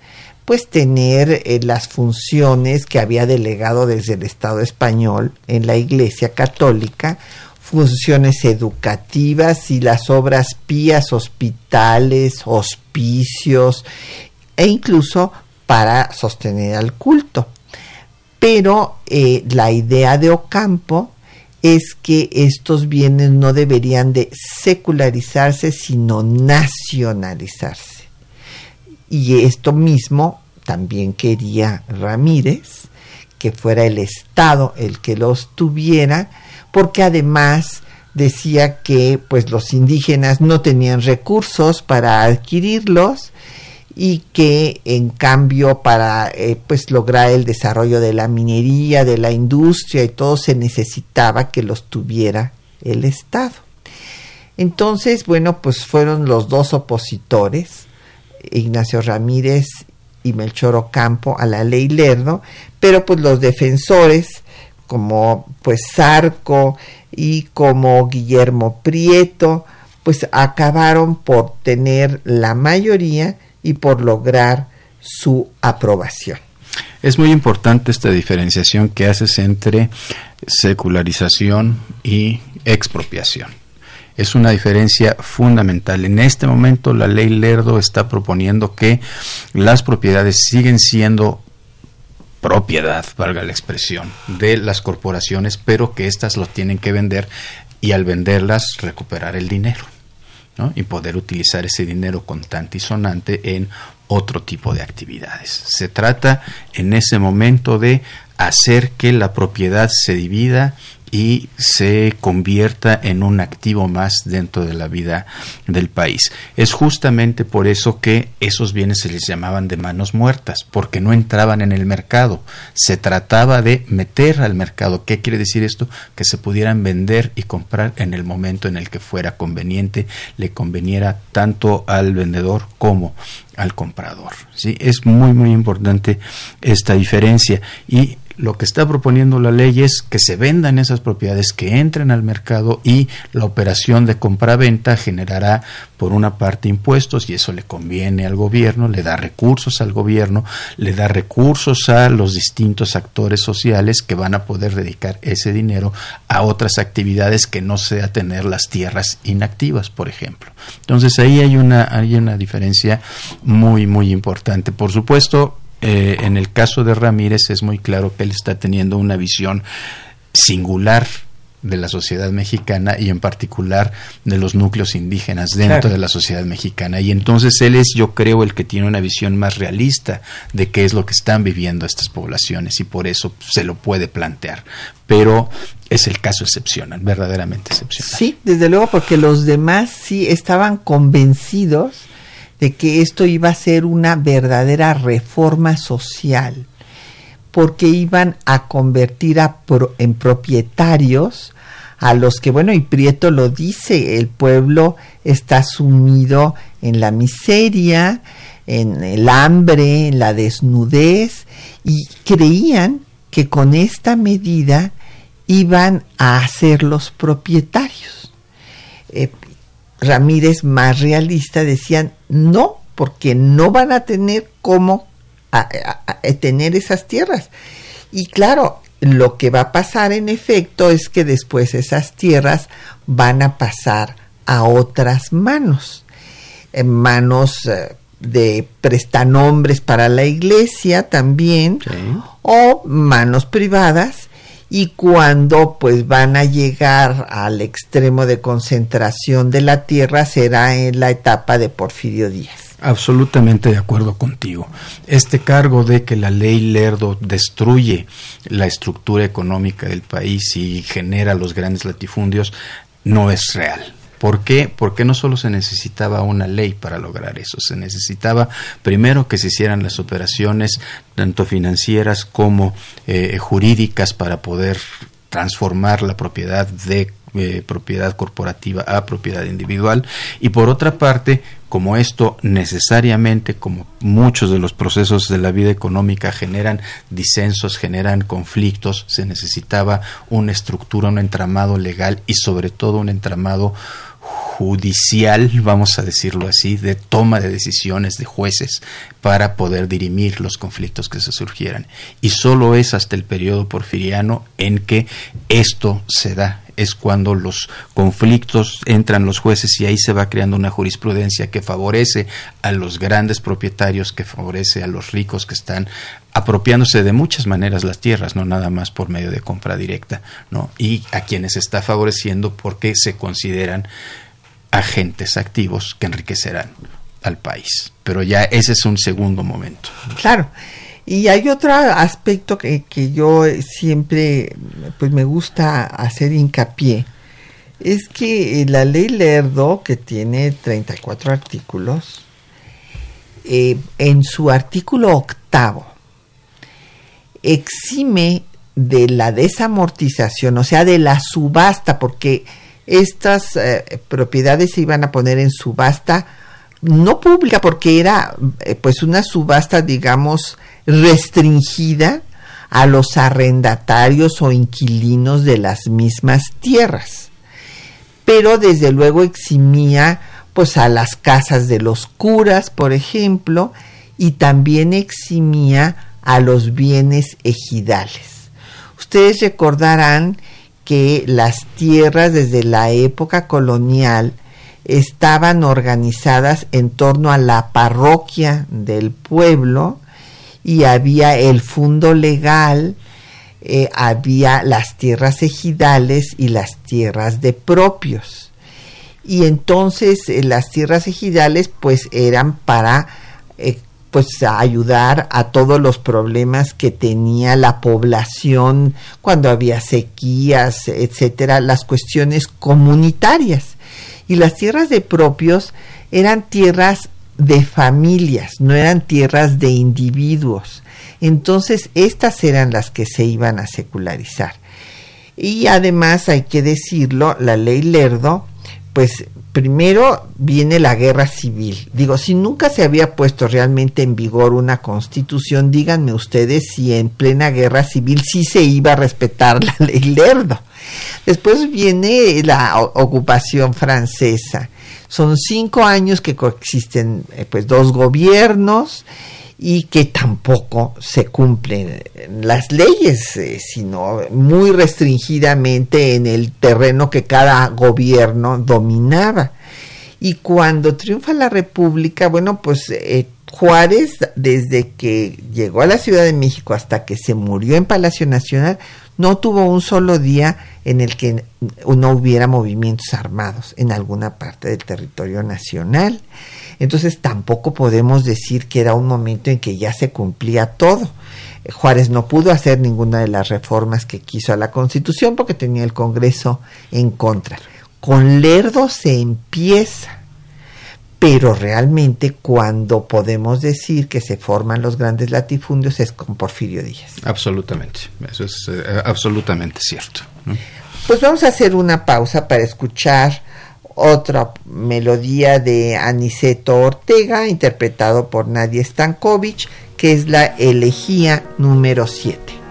pues tener eh, las funciones que había delegado desde el Estado español en la Iglesia Católica, funciones educativas y las obras pías, hospitales, hospicios e incluso para sostener al culto. Pero eh, la idea de Ocampo es que estos bienes no deberían de secularizarse, sino nacionalizarse. Y esto mismo también quería Ramírez, que fuera el Estado el que los tuviera, porque además decía que pues los indígenas no tenían recursos para adquirirlos y que en cambio para eh, pues lograr el desarrollo de la minería, de la industria y todo se necesitaba que los tuviera el Estado. Entonces, bueno, pues fueron los dos opositores, Ignacio Ramírez y Melchor Ocampo a la ley Lerdo, pero pues los defensores como pues Sarco y como Guillermo Prieto, pues acabaron por tener la mayoría y por lograr su aprobación. Es muy importante esta diferenciación que haces entre secularización y expropiación. Es una diferencia fundamental. En este momento la ley Lerdo está proponiendo que las propiedades siguen siendo propiedad, valga la expresión, de las corporaciones, pero que éstas lo tienen que vender y al venderlas recuperar el dinero y poder utilizar ese dinero contante y sonante en otro tipo de actividades. Se trata en ese momento de hacer que la propiedad se divida y se convierta en un activo más dentro de la vida del país. Es justamente por eso que esos bienes se les llamaban de manos muertas, porque no entraban en el mercado. Se trataba de meter al mercado. ¿Qué quiere decir esto? Que se pudieran vender y comprar en el momento en el que fuera conveniente, le conveniera tanto al vendedor como al comprador. ¿sí? Es muy, muy importante esta diferencia. Y Lo que está proponiendo la ley es que se vendan esas propiedades, que entren al mercado y la operación de compra-venta generará por una parte impuestos y eso le conviene al gobierno, le da recursos al gobierno, le da recursos a los distintos actores sociales que van a poder dedicar ese dinero a otras actividades que no sea tener las tierras inactivas, por ejemplo. Entonces ahí hay una, hay una diferencia muy, muy importante. Por supuesto, eh, en el caso de Ramírez es muy claro que él está teniendo una visión singular de la sociedad mexicana y en particular de los núcleos indígenas dentro de la sociedad mexicana. Y entonces él es, yo creo, el que tiene una visión más realista de qué es lo que están viviendo estas poblaciones y por eso se lo puede plantear. Pero es el caso excepcional, verdaderamente excepcional. Sí, desde luego, porque los demás sí estaban convencidos de que esto iba a ser una verdadera reforma social, porque iban a convertir a en propietarios a los que, bueno, y Prieto lo dice, el pueblo está sumido en la miseria, en el hambre, en la desnudez, y creían que con esta medida iban a ser los propietarios. Eh, Ramírez más realista decían no, porque no van a tener cómo tener esas tierras. Y claro, lo que va a pasar en efecto es que después esas tierras van a pasar a otras manos, en manos eh, de prestanombres para la iglesia también, o manos privadas, y cuando pues van a llegar al extremo de concentración de la tierra será en la etapa de Porfirio Díaz. Absolutamente de acuerdo contigo. Este cargo de que la ley Lerdo destruye la estructura económica del país y genera los grandes latifundios no es real. ¿Por qué? Porque no solo se necesitaba una ley para lograr eso, se necesitaba primero que se hicieran las operaciones tanto financieras como eh, jurídicas para poder transformar la propiedad de eh, propiedad corporativa a propiedad individual y por otra parte como esto necesariamente como muchos de los procesos de la vida económica generan disensos generan conflictos se necesitaba una estructura un entramado legal y sobre todo un entramado judicial, vamos a decirlo así, de toma de decisiones de jueces para poder dirimir los conflictos que se surgieran. Y solo es hasta el periodo porfiriano en que esto se da es cuando los conflictos entran los jueces y ahí se va creando una jurisprudencia que favorece a los grandes propietarios, que favorece a los ricos que están apropiándose de muchas maneras las tierras, no nada más por medio de compra directa, ¿no? Y a quienes está favoreciendo porque se consideran agentes activos que enriquecerán al país. Pero ya ese es un segundo momento. Claro. Y hay otro aspecto que, que yo siempre pues me gusta hacer hincapié, es que la ley Lerdo, que tiene 34 artículos, eh, en su artículo octavo, exime de la desamortización, o sea, de la subasta, porque estas eh, propiedades se iban a poner en subasta no pública, porque era eh, pues una subasta, digamos, restringida a los arrendatarios o inquilinos de las mismas tierras. Pero desde luego eximía pues a las casas de los curas, por ejemplo, y también eximía a los bienes ejidales. Ustedes recordarán que las tierras desde la época colonial estaban organizadas en torno a la parroquia del pueblo y había el fondo legal, eh, había las tierras ejidales y las tierras de propios. Y entonces eh, las tierras ejidales pues eran para eh, pues ayudar a todos los problemas que tenía la población cuando había sequías, etcétera, las cuestiones comunitarias. Y las tierras de propios eran tierras de familias, no eran tierras de individuos. Entonces, estas eran las que se iban a secularizar. Y además, hay que decirlo, la ley Lerdo, pues primero viene la guerra civil. Digo, si nunca se había puesto realmente en vigor una constitución, díganme ustedes si en plena guerra civil sí se iba a respetar la ley Lerdo. Después viene la ocupación francesa. Son cinco años que coexisten eh, pues dos gobiernos y que tampoco se cumplen las leyes, eh, sino muy restringidamente en el terreno que cada gobierno dominaba. Y cuando triunfa la República, bueno, pues eh, Juárez, desde que llegó a la Ciudad de México hasta que se murió en Palacio Nacional, no tuvo un solo día en el que no hubiera movimientos armados en alguna parte del territorio nacional. Entonces tampoco podemos decir que era un momento en que ya se cumplía todo. Juárez no pudo hacer ninguna de las reformas que quiso a la Constitución porque tenía el Congreso en contra. Con Lerdo se empieza, pero realmente cuando podemos decir que se forman los grandes latifundios es con Porfirio Díaz. Absolutamente, eso es eh, absolutamente cierto. Pues vamos a hacer una pausa para escuchar otra melodía de Aniceto Ortega, interpretado por Nadia Stankovic, que es la elegía número 7.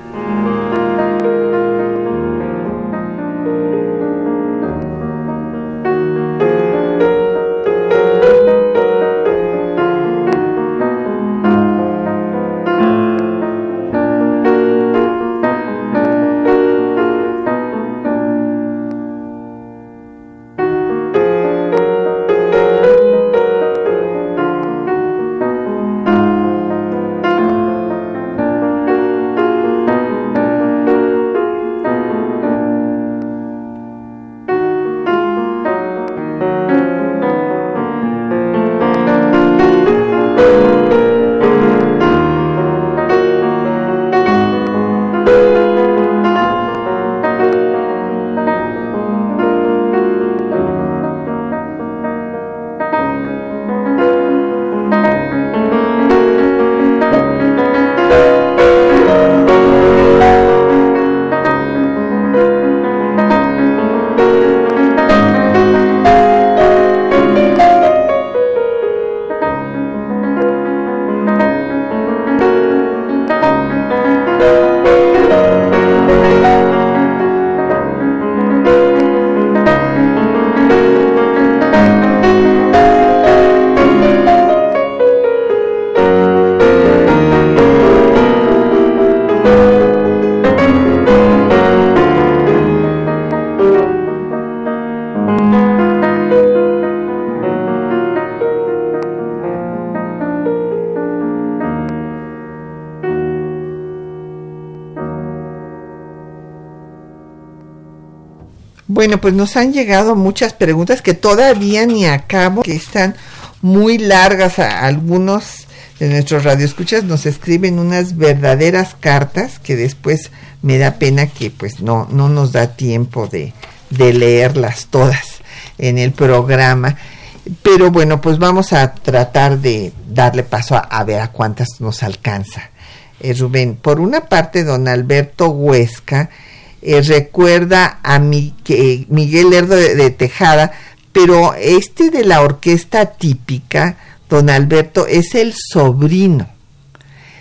Pues nos han llegado muchas preguntas que todavía ni acabo, que están muy largas. algunos de nuestros radioescuchas nos escriben unas verdaderas cartas que después me da pena que pues no, no nos da tiempo de, leerlas todas en el programa. Pero bueno, pues vamos a tratar de darle paso a, ver a cuántas nos alcanza. Eh, Rubén, por una parte, don Alberto Huesca eh, recuerda a que Miguel Lerdo de, Tejada, pero este de la orquesta típica, don Alberto, es el sobrino.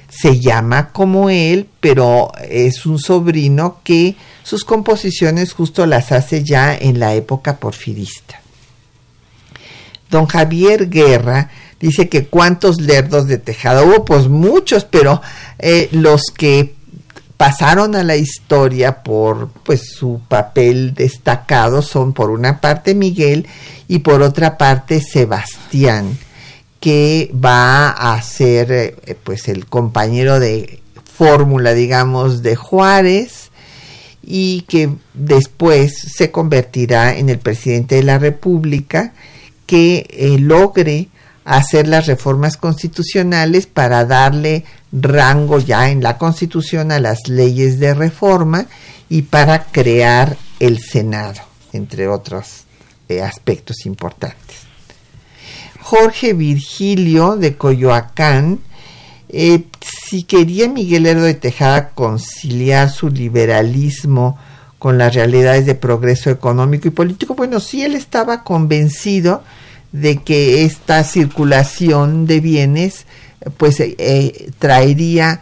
Se llama como él, pero es un sobrino que sus composiciones justo las hace ya en la época porfirista. Don Javier Guerra dice que cuántos lerdos de Tejada hubo, pues muchos, pero eh, los que pasaron a la historia por pues su papel destacado son por una parte Miguel y por otra parte Sebastián que va a ser eh, pues el compañero de fórmula digamos de Juárez y que después se convertirá en el presidente de la República que eh, logre hacer las reformas constitucionales para darle rango ya en la Constitución a las leyes de reforma y para crear el Senado, entre otros eh, aspectos importantes. Jorge Virgilio de Coyoacán, eh, si quería Miguel Herdo de Tejada conciliar su liberalismo con las realidades de progreso económico y político. Bueno, sí, él estaba convencido de que esta circulación de bienes pues eh, eh, traería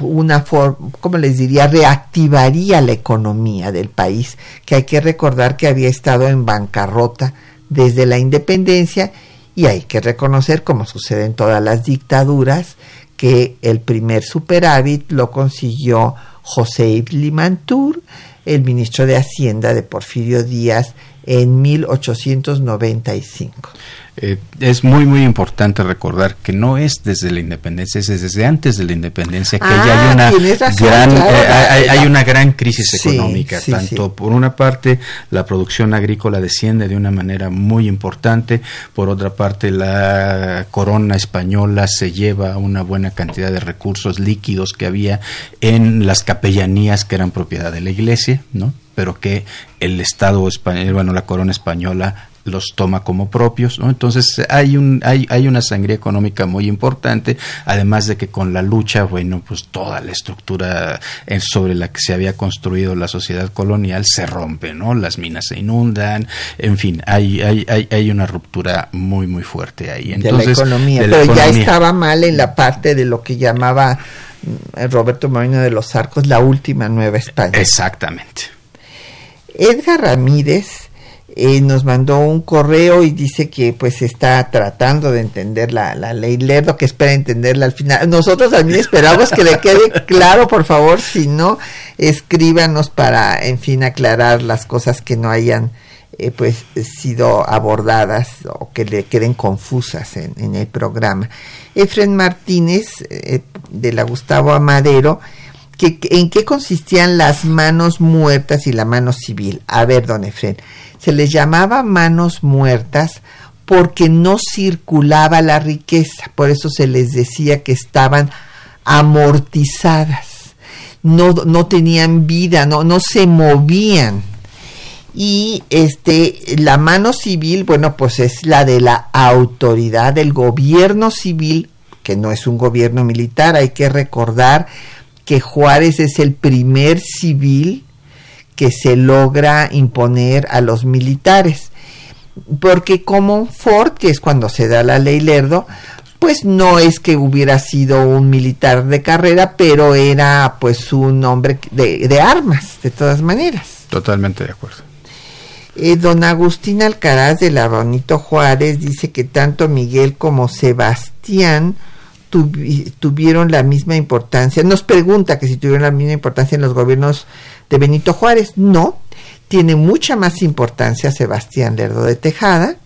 una forma, ¿cómo les diría? Reactivaría la economía del país, que hay que recordar que había estado en bancarrota desde la independencia y hay que reconocer, como sucede en todas las dictaduras, que el primer superávit lo consiguió José Limantur, el ministro de Hacienda de Porfirio Díaz, en 1895. Eh, es muy muy importante recordar que no es desde la independencia, es desde antes de la independencia que ya hay Ah, una razón, gran claro, eh, hay, una gran crisis Sí, económica. sí, tanto sí. por una parte la producción agrícola desciende de una manera muy importante, por otra parte la corona española se lleva una buena cantidad de recursos líquidos que había en las capellanías que eran propiedad de la iglesia, ¿no? Pero que el Estado español, bueno, la corona española los toma como propios, ¿no? Entonces hay un hay, hay una sangría económica muy importante, además de que con la lucha, bueno, pues toda la estructura eh, sobre la que se había construido la sociedad colonial se rompe, ¿no? Las minas se inundan, en fin, hay hay hay, hay una ruptura muy muy fuerte ahí. Entonces, de la economía, de la pero ya estaba mal en la parte de lo que llamaba mm, Roberto Moreno de los Arcos la última Nueva España. Exactamente. Edgar Ramírez eh, nos mandó un correo y dice que pues está tratando de entender la, la ley Lerdo, que espera entenderla al final. Nosotros también esperamos que le quede claro, por favor, si no, escríbanos para, en fin, aclarar las cosas que no hayan eh, pues sido abordadas o que le queden confusas en, en el programa. Efren Martínez, eh, de la Gustavo Amadero, ¿en qué consistían las manos muertas y la mano civil? A ver, don Efren, se les llamaba manos muertas porque no circulaba la riqueza, por eso se les decía que estaban amortizadas, no, no tenían vida, no, no se movían. Y este, la mano civil, bueno, pues es la de la autoridad del gobierno civil, que no es un gobierno militar, hay que recordar que Juárez es el primer civil que se logra imponer a los militares. Porque como Ford, que es cuando se da la ley Lerdo, pues no es que hubiera sido un militar de carrera, pero era pues un hombre de, de armas, de todas maneras. Totalmente de acuerdo. Eh, don Agustín Alcaraz de la Bonito Juárez dice que tanto Miguel como Sebastián tuvi- tuvieron la misma importancia. Nos pregunta que si tuvieron la misma importancia en los gobiernos de Benito Juárez. No, tiene mucha más importancia Sebastián Lerdo de Tejada,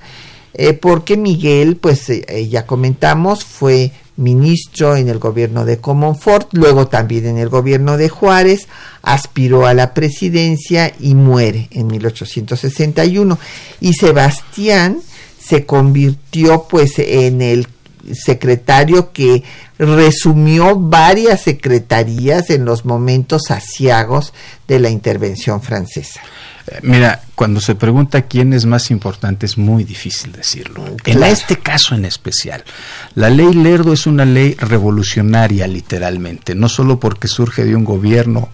eh, porque Miguel, pues eh, eh, ya comentamos, fue ministro en el gobierno de Comonfort, luego también en el gobierno de Juárez, aspiró a la presidencia y muere en 1861. Y Sebastián se convirtió pues en el secretario que resumió varias secretarías en los momentos asiagos de la intervención francesa. Eh, Mira, cuando se pregunta quién es más importante es muy difícil decirlo. En este caso en especial, la ley Lerdo es una ley revolucionaria literalmente, no solo porque surge de un gobierno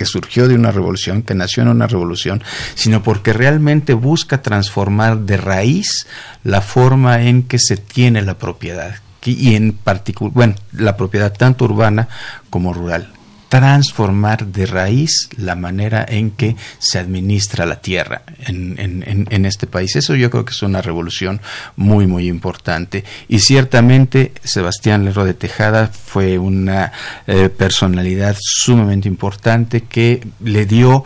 que surgió de una revolución, que nació en una revolución, sino porque realmente busca transformar de raíz la forma en que se tiene la propiedad y en particular, bueno, la propiedad tanto urbana como rural transformar de raíz la manera en que se administra la tierra en, en- en- este país. Eso yo creo que es una revolución muy, muy importante. Y ciertamente Sebastián Lerro de Tejada fue una eh, personalidad sumamente importante que le dio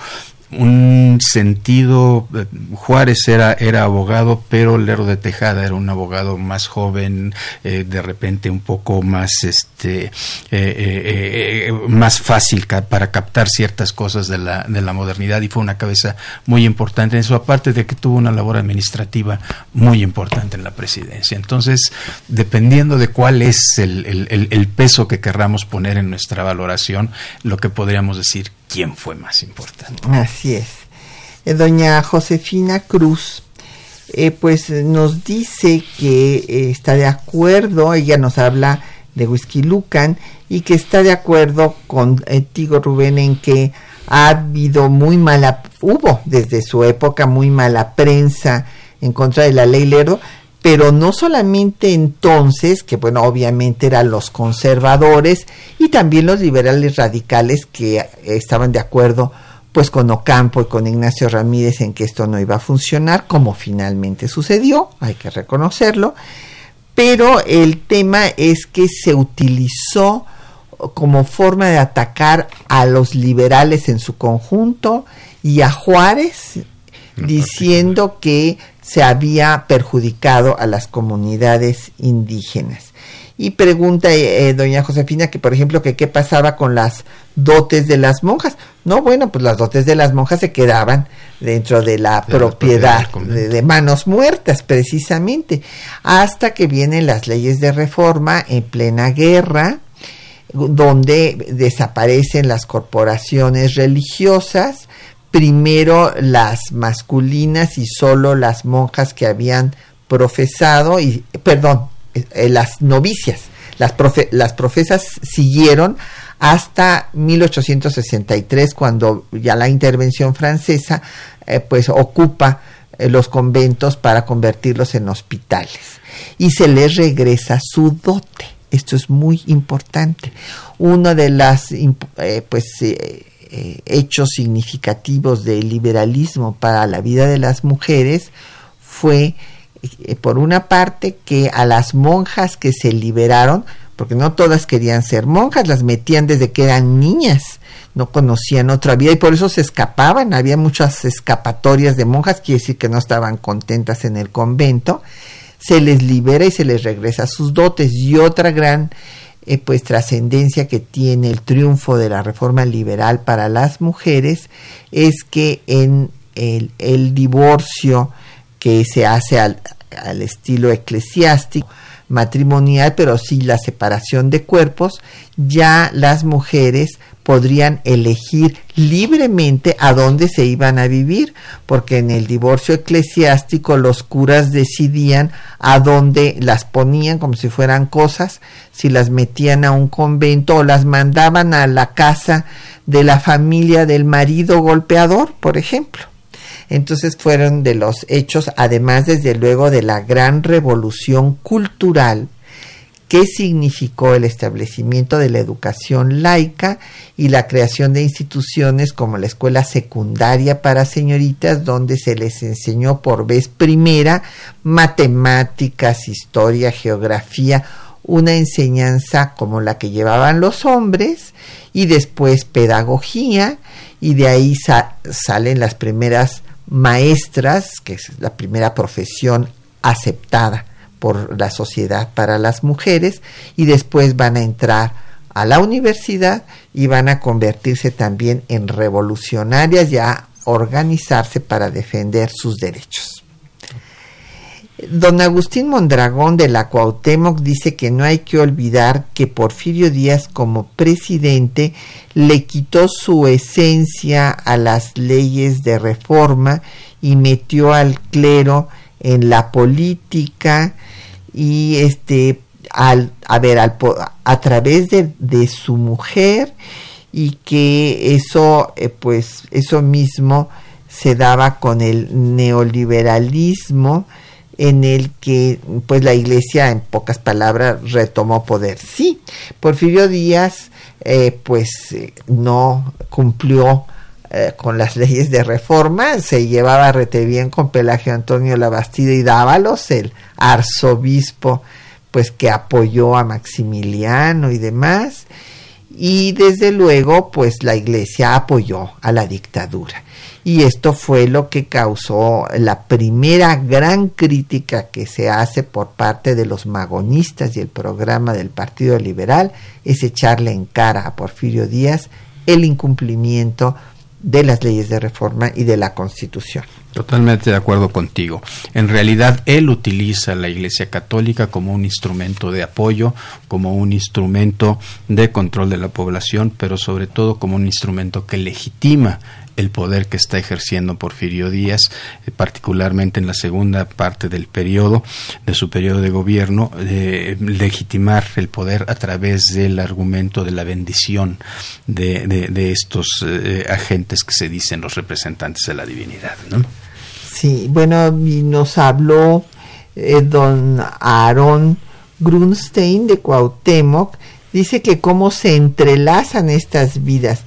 un sentido eh, Juárez era era abogado pero Lerdo de Tejada era un abogado más joven eh, de repente un poco más este eh, más fácil para captar ciertas cosas de la de la modernidad y fue una cabeza muy importante en eso aparte de que tuvo una labor administrativa muy importante en la presidencia. Entonces dependiendo de cuál es el- el- el peso que querramos poner en nuestra valoración lo que podríamos decir quién fue más importante Así es. Eh, doña Josefina Cruz, eh, pues eh, nos dice que eh, está de acuerdo, ella nos habla de Whisky Lucan y que está de acuerdo contigo, Rubén, en que ha habido muy mala, hubo desde su época muy mala prensa en contra de la ley Lerdo, pero no solamente entonces, que bueno, obviamente eran los conservadores y también los liberales radicales que estaban de acuerdo pues con Ocampo y con Ignacio Ramírez en que esto no iba a funcionar, como finalmente sucedió, hay que reconocerlo, pero el tema es que se utilizó como forma de atacar a los liberales en su conjunto y a Juárez diciendo que se había perjudicado a las comunidades indígenas. Y pregunta eh, eh, doña Josefina que, por ejemplo, que qué pasaba con las dotes de las monjas. No, bueno, pues las dotes de las monjas se quedaban dentro de la propiedad, de, manos muertas, precisamente, hasta que vienen las leyes de reforma en plena guerra, donde desaparecen las corporaciones religiosas, primero las masculinas y solo las monjas que habían profesado, y, perdón, eh, las novicias, las, las profesas siguieron hasta 1863 cuando ya la intervención francesa eh, pues ocupa eh, los conventos para convertirlos en hospitales y se les regresa su dote. Esto es muy importante. Uno de los pues hechos significativos del liberalismo para la vida de las mujeres fue eh, por una parte que a las monjas que se liberaron, porque no todas querían ser monjas, las metían desde que eran niñas, no conocían otra vida y por eso se escapaban, había muchas escapatorias de monjas, quiere decir que no estaban contentas en el convento, se les libera y se les regresa sus dotes. Y otra gran eh, pues trascendencia que tiene el triunfo de la reforma liberal para las mujeres es que en el, el divorcio que se hace al, estilo eclesiástico, matrimonial, pero sí la separación de cuerpos, ya las mujeres podrían elegir libremente a dónde se iban a vivir, porque en el divorcio eclesiástico los curas decidían a dónde las ponían como si fueran cosas, si las metían a un convento o las mandaban a la casa de la familia del marido golpeador, por ejemplo. Entonces fueron de los hechos, además desde luego de la gran revolución cultural que significó el establecimiento de la educación laica y la creación de instituciones como la escuela secundaria para señoritas, donde se les enseñó por vez primera matemáticas, historia, geografía, una enseñanza como la que llevaban los hombres y después pedagogía y de ahí salen las primeras maestras, que es la primera profesión aceptada por la sociedad para las mujeres, y después van a entrar a la universidad y van a convertirse también en revolucionarias y a organizarse para defender sus derechos. Don Agustín Mondragón de la Cuauhtémoc dice que no hay que olvidar que Porfirio Díaz como presidente le quitó su esencia a las leyes de reforma y metió al clero en la política y este al, a ver al, a través de, su mujer y que eso eh, pues eso mismo se daba con el neoliberalismo en el que pues la iglesia en pocas palabras retomó poder. Sí, Porfirio Díaz eh, pues eh, no cumplió eh, con las leyes de reforma, se llevaba rete bien con Pelagio Antonio Labastida y Dávalos, el arzobispo pues que apoyó a Maximiliano y demás, y desde luego pues la iglesia apoyó a la dictadura. Y esto fue lo que causó la primera gran crítica que se hace por parte de los magonistas y el programa del Partido Liberal es echarle en cara a Porfirio Díaz el incumplimiento de las leyes de reforma y de la Constitución. Totalmente de acuerdo contigo. En realidad, él utiliza la Iglesia Católica como un instrumento de apoyo, como un instrumento de control de la población, pero sobre todo como un instrumento que legitima el poder que está ejerciendo Porfirio Díaz, eh, particularmente en la segunda parte del periodo, de su periodo de gobierno, legitimar el poder a través del argumento de la bendición de, estos eh, agentes que se dicen los representantes de la divinidad. Sí, bueno, nos habló eh, don Aaron Grunstein de Cuauhtémoc, dice que cómo se entrelazan estas vidas,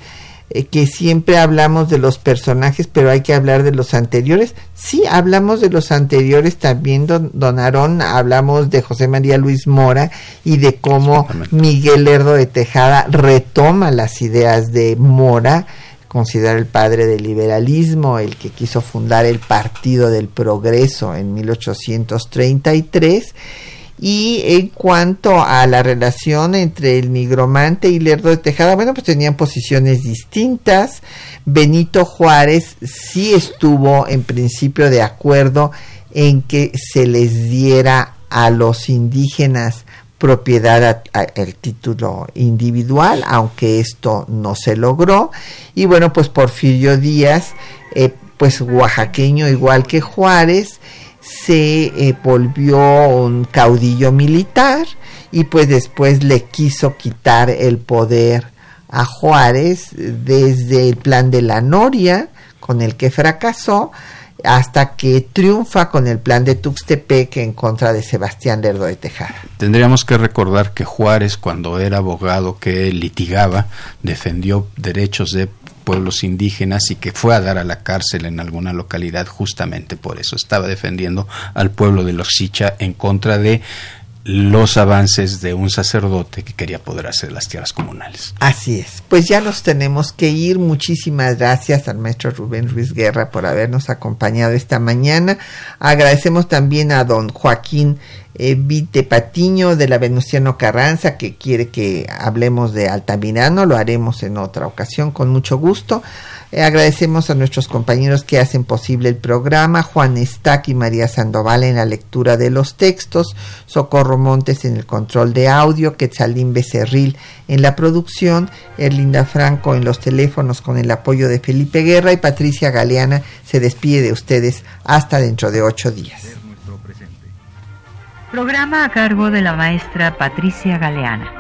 eh, que siempre hablamos de los personajes, pero hay que hablar de los anteriores. Sí, hablamos de los anteriores también, don, don Aarón, hablamos de José María Luis Mora y de cómo Miguel Lerdo de Tejada retoma las ideas de Mora considera el padre del liberalismo, el que quiso fundar el Partido del Progreso en 1833. Y en cuanto a la relación entre el nigromante y Lerdo de Tejada, bueno, pues tenían posiciones distintas. Benito Juárez sí estuvo en principio de acuerdo en que se les diera a los indígenas propiedad el título individual, aunque esto no se logró. Y bueno, pues Porfirio Díaz, eh, pues oaxaqueño igual que Juárez, se eh, volvió un caudillo militar y pues después le quiso quitar el poder a Juárez desde el plan de la Noria, con el que fracasó, hasta que triunfa con el plan de Tuxtepec en contra de Sebastián Lerdo de Tejada. Tendríamos que recordar que Juárez, cuando era abogado que litigaba, defendió derechos de pueblos indígenas y que fue a dar a la cárcel en alguna localidad justamente por eso. Estaba defendiendo al pueblo de los Sicha en contra de los avances de un sacerdote que quería apoderarse de las tierras comunales. Así es. Pues ya nos tenemos que ir. Muchísimas gracias al maestro Rubén Ruiz Guerra por habernos acompañado esta mañana. Agradecemos también a don Joaquín eh, Vite Patiño de la Venustiano Carranza que quiere que hablemos de Altamirano. Lo haremos en otra ocasión con mucho gusto. Eh, agradecemos a nuestros compañeros que hacen posible el programa, Juan Estac y María Sandoval en la lectura de los textos, Socorro Montes en el control de audio, Quetzalín Becerril en la producción, Erlinda Franco en los teléfonos con el apoyo de Felipe Guerra y Patricia Galeana se despide de ustedes hasta dentro de ocho días. Programa a cargo de la maestra Patricia Galeana.